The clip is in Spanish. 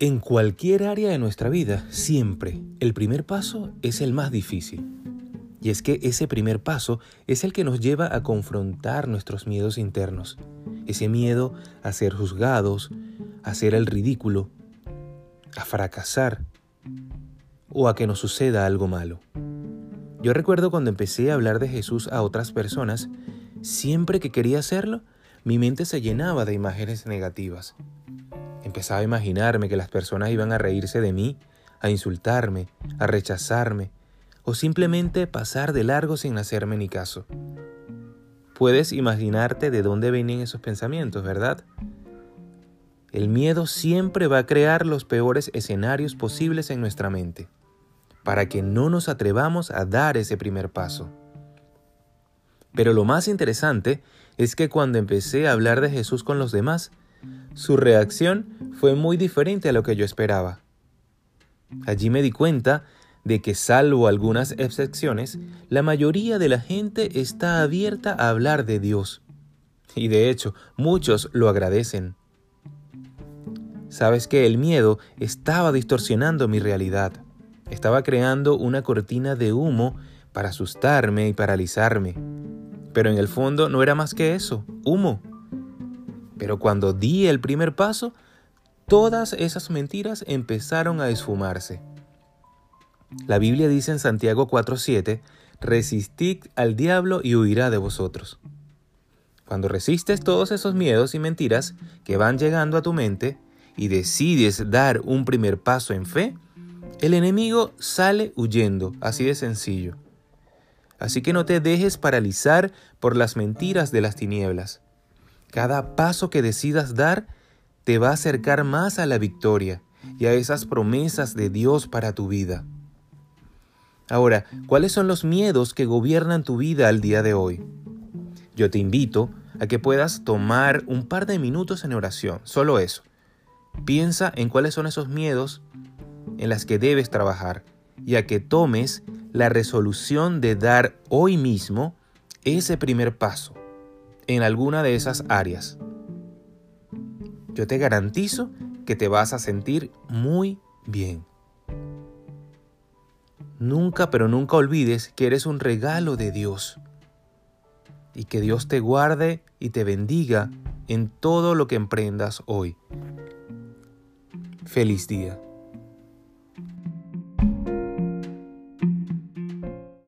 En cualquier área de nuestra vida, siempre el primer paso es el más difícil. Y es que ese primer paso es el que nos lleva a confrontar nuestros miedos internos. Ese miedo a ser juzgados, a hacer el ridículo, a fracasar o a que nos suceda algo malo. Yo recuerdo cuando empecé a hablar de Jesús a otras personas, siempre que quería hacerlo, mi mente se llenaba de imágenes negativas. Empezaba a imaginarme que las personas iban a reírse de mí, a insultarme, a rechazarme, o simplemente pasar de largo sin hacerme ni caso. Puedes imaginarte de dónde vienen esos pensamientos, ¿verdad? El miedo siempre va a crear los peores escenarios posibles en nuestra mente, para que no nos atrevamos a dar ese primer paso. Pero lo más interesante es que cuando empecé a hablar de Jesús con los demás, su reacción fue muy diferente a lo que yo esperaba. Allí me di cuenta de que salvo algunas excepciones, la mayoría de la gente está abierta a hablar de Dios. Y de hecho, muchos lo agradecen. Sabes que el miedo estaba distorsionando mi realidad. Estaba creando una cortina de humo para asustarme y paralizarme. Pero en el fondo no era más que eso, humo. Pero cuando di el primer paso, todas esas mentiras empezaron a esfumarse. La Biblia dice en Santiago 4:7, resistid al diablo y huirá de vosotros. Cuando resistes todos esos miedos y mentiras que van llegando a tu mente y decides dar un primer paso en fe, el enemigo sale huyendo, así de sencillo. Así que no te dejes paralizar por las mentiras de las tinieblas. Cada paso que decidas dar te va a acercar más a la victoria y a esas promesas de Dios para tu vida. Ahora, ¿cuáles son los miedos que gobiernan tu vida al día de hoy? Yo te invito a que puedas tomar un par de minutos en oración, solo eso. Piensa en cuáles son esos miedos en las que debes trabajar y a que tomes la resolución de dar hoy mismo ese primer paso en alguna de esas áreas. Yo te garantizo que te vas a sentir muy bien. Nunca, pero nunca olvides que eres un regalo de Dios y que Dios te guarde y te bendiga en todo lo que emprendas hoy. Feliz día.